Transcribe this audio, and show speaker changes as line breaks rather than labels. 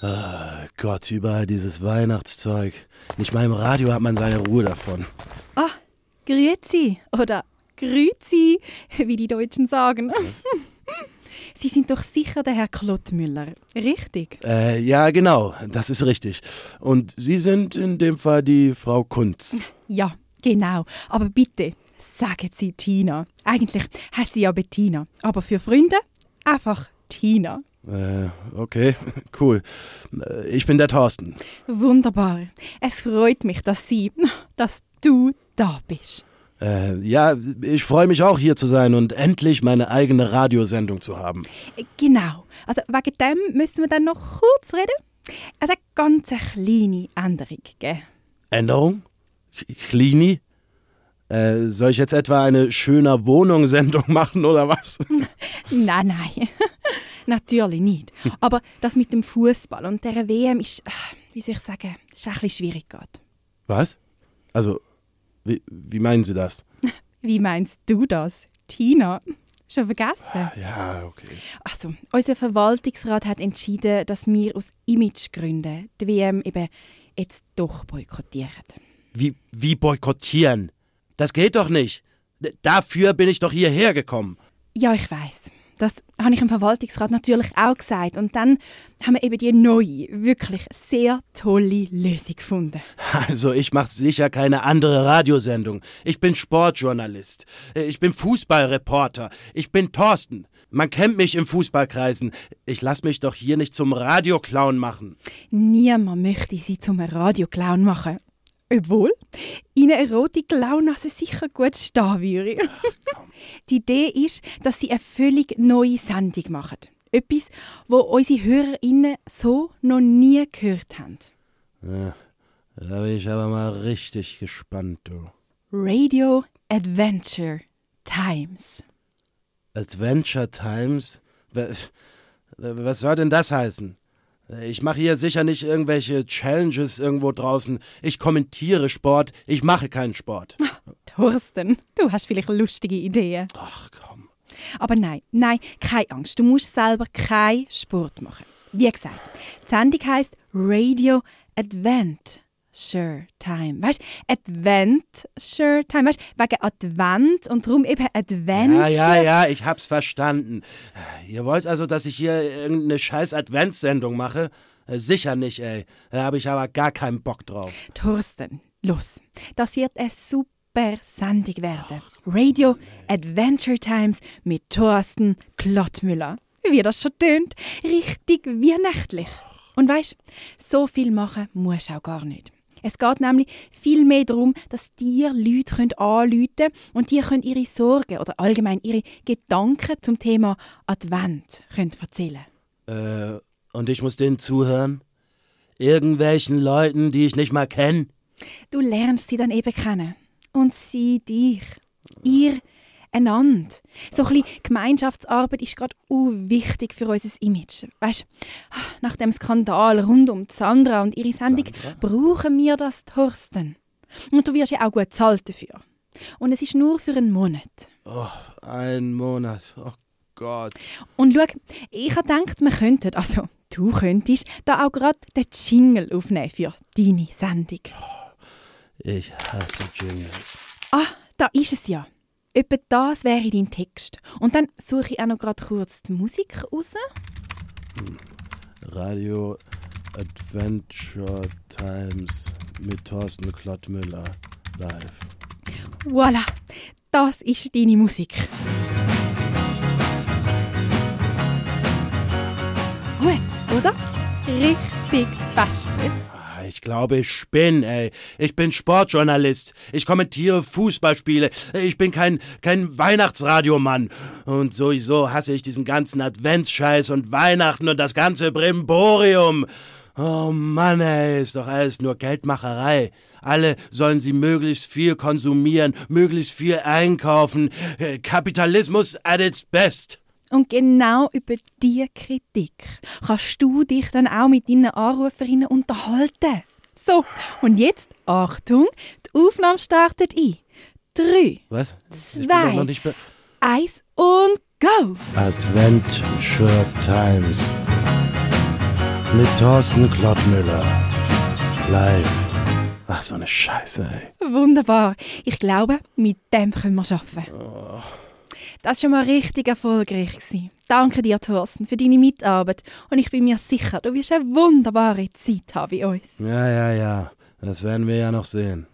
Ah, Gott, überall dieses Weihnachtszeug. Nicht mal im Radio hat man seine Ruhe davon.
Ah, Grüezi oder Grüezi, wie die Deutschen sagen. Sie sind doch sicher der Herr Klottmüller, richtig?
Äh, ja, genau, das ist richtig. Und Sie sind in dem Fall die Frau Kunz.
Ja, genau. Aber bitte, sagen Sie Tina. Eigentlich heißt sie ja Bettina. Aber für Freunde einfach Tina.
Äh, okay, cool. Äh, Ich bin der Thorsten.
Wunderbar. Es freut mich, dass Sie, dass du da bist.
Äh, ja, ich freue mich auch hier zu sein und endlich meine eigene Radiosendung zu haben.
Genau. Also wegen dem müssen wir dann noch kurz reden. Es hat ganz eine kleine Änderung gegeben.
Änderung? Klini? Äh, soll ich jetzt etwa eine schöner Wohnungssendung machen oder was?
Nein, nein. Natürlich nicht. Aber das mit dem Fußball und der WM ist, äh, wie soll ich sagen, ist ein bisschen schwierig gerade.
Was? Also, wie, wie meinen Sie das?
Wie meinst du das? Tina? Schon vergessen?
Ja, okay.
Also, unser Verwaltungsrat hat entschieden, dass wir aus Imagegründen die WM eben jetzt doch boykottieren.
Wie, wie boykottieren? Das geht doch nicht. Dafür bin ich doch hierher gekommen.
Ja, ich weiß. Das habe ich im Verwaltungsrat natürlich auch gesagt. Und dann haben wir eben die neue, wirklich sehr tolle Lösung gefunden.
Also, ich mache sicher keine andere Radiosendung. Ich bin Sportjournalist. Ich bin Fußballreporter. Ich bin Thorsten. Man kennt mich im Fußballkreisen. Ich lass mich doch hier nicht zum Radioclown machen.
Niemand möchte sie zum Radioclown machen. Obwohl, ihnen eine rote Clownnase sicher gut stehen würde. Die Idee ist, dass sie eine völlig neue Sendung machen. Etwas, wo unsere HörerInnen so noch nie gehört haben.
Da bin ich aber mal richtig gespannt, du.
Radio Adventure Times.
Adventure Times? Wa- Was soll denn das heißen? Ich mache hier sicher nicht irgendwelche Challenges irgendwo draußen. Ich kommentiere Sport, ich mache keinen Sport.
Thorsten, du hast vielleicht lustige Ideen.
Ach komm.
Aber nein, nein, keine Angst. Du musst selber keinen Sport machen. Wie gesagt, die Sendung heisst Radio Adventure Time. Weißt du, Adventure Time, weißt du, wegen Advent und darum eben Adventure.
Ja, ja, ja, ich hab's verstanden. Ihr wollt also, dass ich hier irgendeine scheiß Adventssendung mache? Äh, Sicher nicht, ey. Da habe ich aber gar keinen Bock drauf.
Thorsten, los. Das wird eine super Sendung werden. Radio Adventure Times mit Thorsten Klottmüller. Wie das schon tönt, richtig weihnachtlich. Und weißt, so viel machen musst du auch gar nicht. Es geht nämlich viel mehr darum, dass dir Leute können anrufen können und dir können ihre Sorgen oder allgemein ihre Gedanken zum Thema Advent können erzählen
Äh, und ich muss denen zuhören? Irgendwelchen Leuten, die ich nicht mal kenne?
Du lernst sie dann eben kennen. Und sie dich. Ihr einander. So ein bisschen Gemeinschaftsarbeit ist gerade wichtig für unser Image. Weißt nach dem Skandal rund um Sandra und ihre Sendung brauchen wir das, Thorsten. Und du wirst ja auch gut zahlt dafür. Und es ist nur für einen Monat.
Oh, ein Monat. Oh Gott.
Und schau, ich habe gedacht, wir könnten, also du könntest, da auch gerade den Jingle aufnehmen für deine Sendung.
Ich hasse Jingles.
Ah, da ist es ja. Etwa das wäre dein Text. Und dann suche ich auch noch gerade kurz die Musik raus.
Radio Adventure Times mit Thorsten Klottmüller live.
Voilà, das ist deine Musik. Gut, oder? Richtig fest.
Ich glaube, ich spinne, ey. Ich bin Sportjournalist. Ich kommentiere Fußballspiele. Ich bin kein, kein Weihnachtsradiomann. Und sowieso hasse ich diesen ganzen Adventsscheiß und Weihnachten und das ganze Brimborium. Oh Mann, ey, ist doch alles nur Geldmacherei. Alle sollen sie möglichst viel konsumieren, möglichst viel einkaufen. Kapitalismus at its best.
Und genau über diese Kritik kannst du dich dann auch mit deinen Anruferinnen unterhalten. So, und jetzt, Achtung, die Aufnahme startet ein. Drei,
Was?
Zwei. eins und go!
Adventure Times. mit Thorsten Klottmüller. Live. Ach, so eine Scheiße, ey.
Wunderbar. Ich glaube, mit dem können wir arbeiten. Das war schon mal richtig erfolgreich. Gewesen. Danke dir, Thorsten, für deine Mitarbeit. Und ich bin mir sicher, du wirst eine wunderbare Zeit haben bei uns.
Ja, ja, ja. Das werden wir ja noch sehen.